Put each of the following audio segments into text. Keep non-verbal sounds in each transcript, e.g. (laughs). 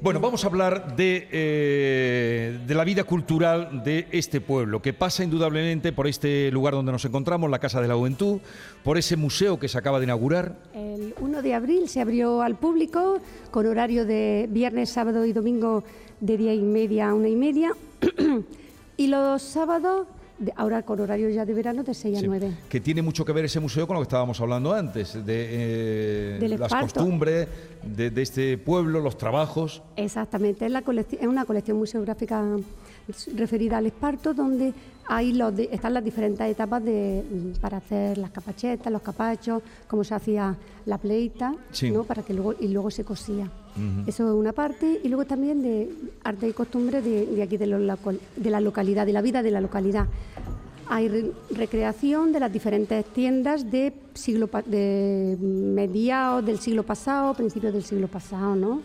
Bueno, vamos a hablar de, eh, de, la vida cultural de este pueblo, que pasa indudablemente por este lugar donde nos encontramos, la Casa de la Juventud, por ese museo que se acaba de inaugurar. El 1 de abril se abrió al público con horario de viernes, sábado y domingo de día y media a una y media. (clears throat) y los sábados ahora con horario ya de verano de 6 a 9. Que tiene mucho que ver ese museo con lo que estábamos hablando antes, de eh, las costumbres de, este pueblo, los trabajos. Exactamente, es, la es una colección museográfica referida al esparto, donde ahí los están las diferentes etapas de, para hacer las capachetas, los capachos, cómo se hacía la pleita, ¿no? para que luego, y luego se cosía. Eso es una parte, y luego también de arte y costumbre de, aquí, de, de la localidad, de la vida de la localidad. Hay recreación de las diferentes tiendas de siglo de mediados del siglo pasado, principios del siglo pasado, ¿no?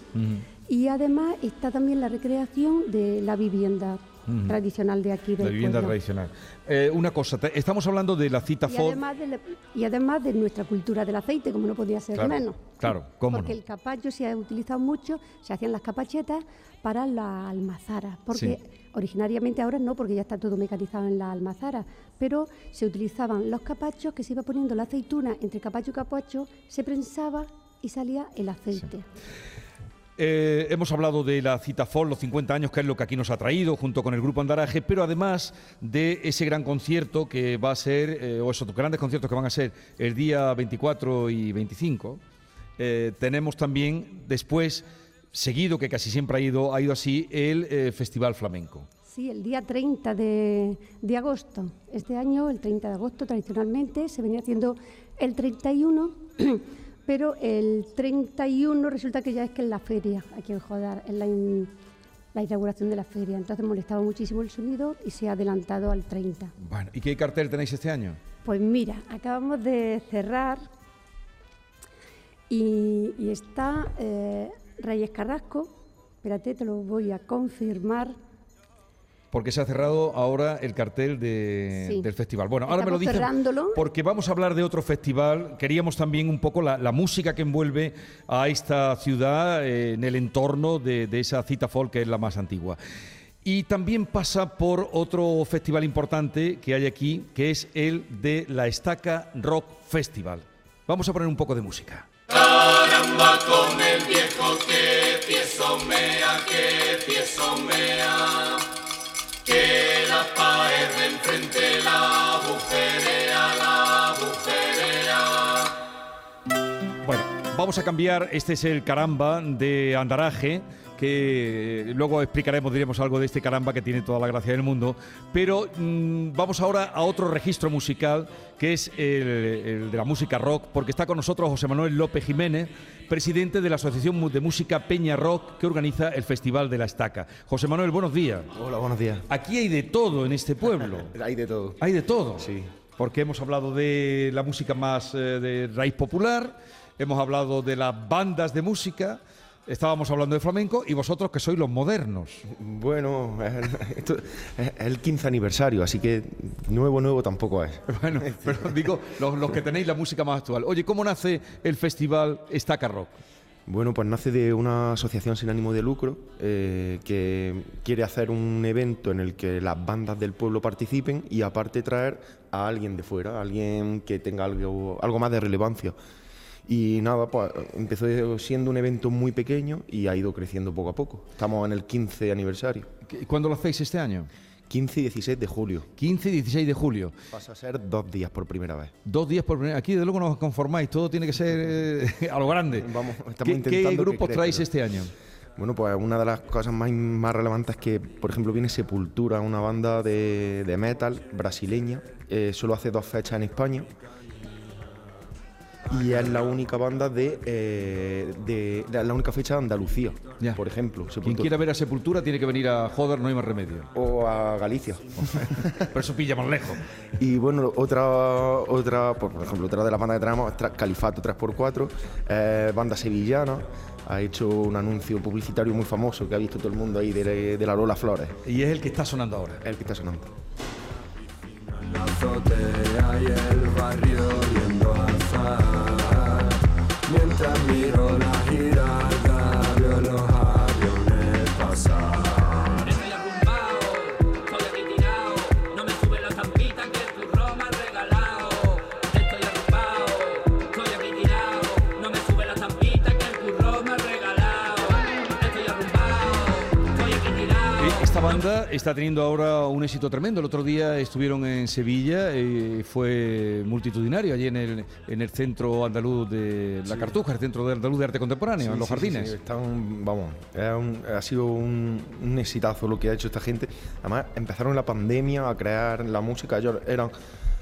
Y además está también la recreación de la vivienda tradicional de aquí del La vivienda tradicional. Eh, una cosa, estamos hablando de la cita y además de y además de nuestra cultura del aceite, como no podía ser menos. Claro, ¿cómo Porque el capacho se ha utilizado mucho, se hacían las capachetas para la almazara, porque originariamente ahora no, porque ya está todo mecanizado en la almazara, pero se utilizaban los capachos que se iba poniendo la aceituna entre capacho y capacho, se prensaba y salía el aceite. Eh, hemos hablado de la cita FOL, los 50 años, que es lo que aquí nos ha traído, junto con el Grupo Andaraje, pero además de ese gran concierto que va a ser, eh, o esos grandes conciertos que van a ser el día 24 y 25, eh, tenemos también después, seguido, que casi siempre ha ido, ha ido así, el Festival Flamenco. Sí, el día 30 de, de, agosto. Este año, el 30 de agosto, tradicionalmente, se venía haciendo el 31. (clears throat) pero el 31 resulta que ya es que es la feria, aquí en Jodar, es la, inauguración de la feria. Entonces molestaba muchísimo el sonido y se ha adelantado al 30. Bueno, ¿y qué cartel tenéis este año? Pues mira, acabamos de cerrar y, está eh, Reyes Carrasco, espérate, te lo voy a confirmar porque se ha cerrado ahora el cartel del festival. Bueno, ahora me lo dicen porque vamos a hablar de otro festival. Queríamos también un poco la, música que envuelve a esta ciudad eh, en el entorno de, esa cita folk que es la más antigua. Y también pasa por otro festival importante que hay aquí, que es el de la Estaca Rock Festival. Vamos a poner un poco de música. Caramba con el viejo que que que vamos a cambiar, este es el caramba de Andaraje que luego explicaremos, diremos algo de este caramba que tiene toda la gracia del mundo, pero mm, vamos ahora a otro registro musical que es el, de la música rock, porque está con nosotros José Manuel López Jiménez, presidente de la Asociación de Música Peña Rock que organiza el Festival de la Estaca. José Manuel, buenos días. Hola, buenos días. Aquí hay de todo en este pueblo. (laughs) hay de todo. Hay de todo. Sí. Porque hemos hablado de la música más eh, de raíz popular, hemos hablado de las bandas de música, estábamos hablando de flamenco y vosotros que sois los modernos. Bueno, esto es el 15 aniversario, así que nuevo, nuevo tampoco es. (laughs) Bueno, pero digo, los, que tenéis la música más actual. Oye, ¿cómo nace el festival Estaca Rock? Bueno, pues nace de una asociación sin ánimo de lucro eh, que quiere hacer un evento en el que las bandas del pueblo participen y aparte traer a alguien de fuera, alguien que tenga algo, algo más de relevancia. Y nada, pues empezó siendo un evento muy pequeño y ha ido creciendo poco a poco. Estamos en el 15 aniversario. ¿Cuándo lo hacéis este año? 15 y 16 de julio. 15 y 16 de julio. Pasa a ser dos días por primera vez. Dos días por primera vez. Aquí de luego no os conformáis, todo tiene que ser eh, (laughs) a lo grande. Vamos, ¿Qué, ¿Qué, grupos traéis este año? Bueno, pues una de las cosas más, más relevantes es que, por ejemplo, viene Sepultura, una banda de, de metal brasileña. Eh, solo hace dos fechas en España y es la única banda de, eh, de, la única fecha de Andalucía, por ejemplo. Quien quiera ver a Sepultura tiene que venir a Joder, no hay más remedio. O a Galicia. (laughs) Por eso pilla más lejos. Y bueno, otra, otra por ejemplo, otra de las bandas que tenemos es Califato 3x4, eh, banda sevillana ha hecho un anuncio publicitario muy famoso que ha visto todo el mundo ahí de, de, la Lola Flores. Y es el que está sonando ahora. El que está sonando. Banda está teniendo ahora un éxito tremendo. El otro día estuvieron en Sevilla y fue multitudinario allí en el, en el centro andaluz de La Cartuja, el centro de andaluz de arte contemporáneo, en los jardines. Están, vamos, ha sido un, un, exitazo lo que ha hecho esta gente. Además, empezaron la pandemia a crear la música. Ellos eran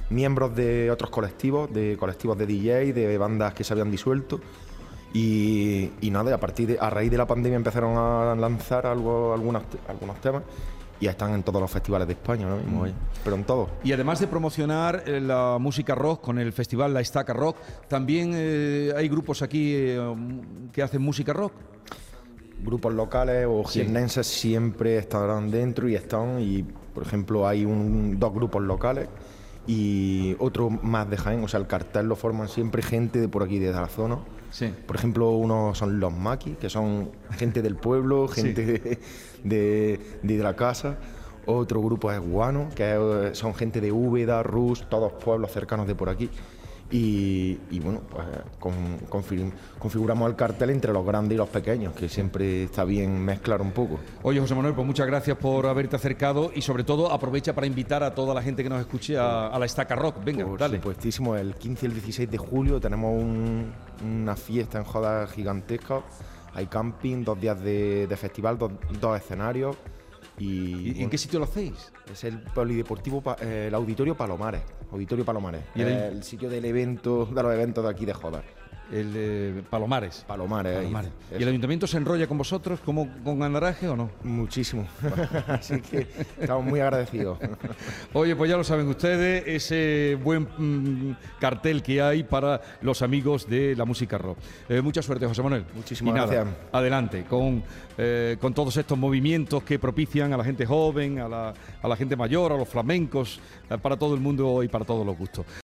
miembros de otros colectivos, de colectivos de DJ, de bandas que se habían disuelto y, nada, a partir de, a raíz de la pandemia empezaron a lanzar algo, algunos, algunos temas y están en todos los festivales de España ¿no? mismo, mm. pero en todos. Y además de promocionar eh, la música rock con el festival La Estaca Rock, también eh, hay grupos aquí eh, que hacen música rock. Grupos locales o jiennenses siempre estarán dentro y están, y por ejemplo hay un, dos grupos locales y otro más de Jaén, o sea, el cartel lo forman siempre gente de por aquí, de la zona por ejemplo, uno son los maquis, que son gente del pueblo, gente de, la casa. Otro grupo es Guano, que son gente de Úbeda, Rus, todos pueblos cercanos de por aquí y, bueno, pues configuramos el cartel entre los grandes y los pequeños, que siempre está bien mezclar un poco. Oye, José Manuel, pues muchas gracias por haberte acercado y sobre todo aprovecha para invitar a toda la gente que nos escuche a, la Estaca Rock. Venga, por dale. Supuestísimo, el 15 y el 16 de julio tenemos una fiesta en joda gigantesca. Hay camping, dos días de, festival, dos escenarios. ¿Y, en qué sitio lo hacéis? Es el polideportivo, el Auditorio Palomares. Auditorio Palomares. ¿Y el... sitio del evento, de los eventos de aquí de Joda. El de Palomares. Palomares. ¿Y el ayuntamiento se enrolla con vosotros como con Andaraje o no? Muchísimo. (laughs) Así que estamos muy agradecidos. (laughs) Oye, pues ya lo saben ustedes, ese buen mm, cartel que hay para los amigos de la música rock. Eh, mucha suerte, José Manuel. Muchísimas gracias. Adelante, con, eh, con todos estos movimientos que propician a la gente joven, a la, a la gente mayor, a los flamencos, eh, para todo el mundo y para todos los gustos.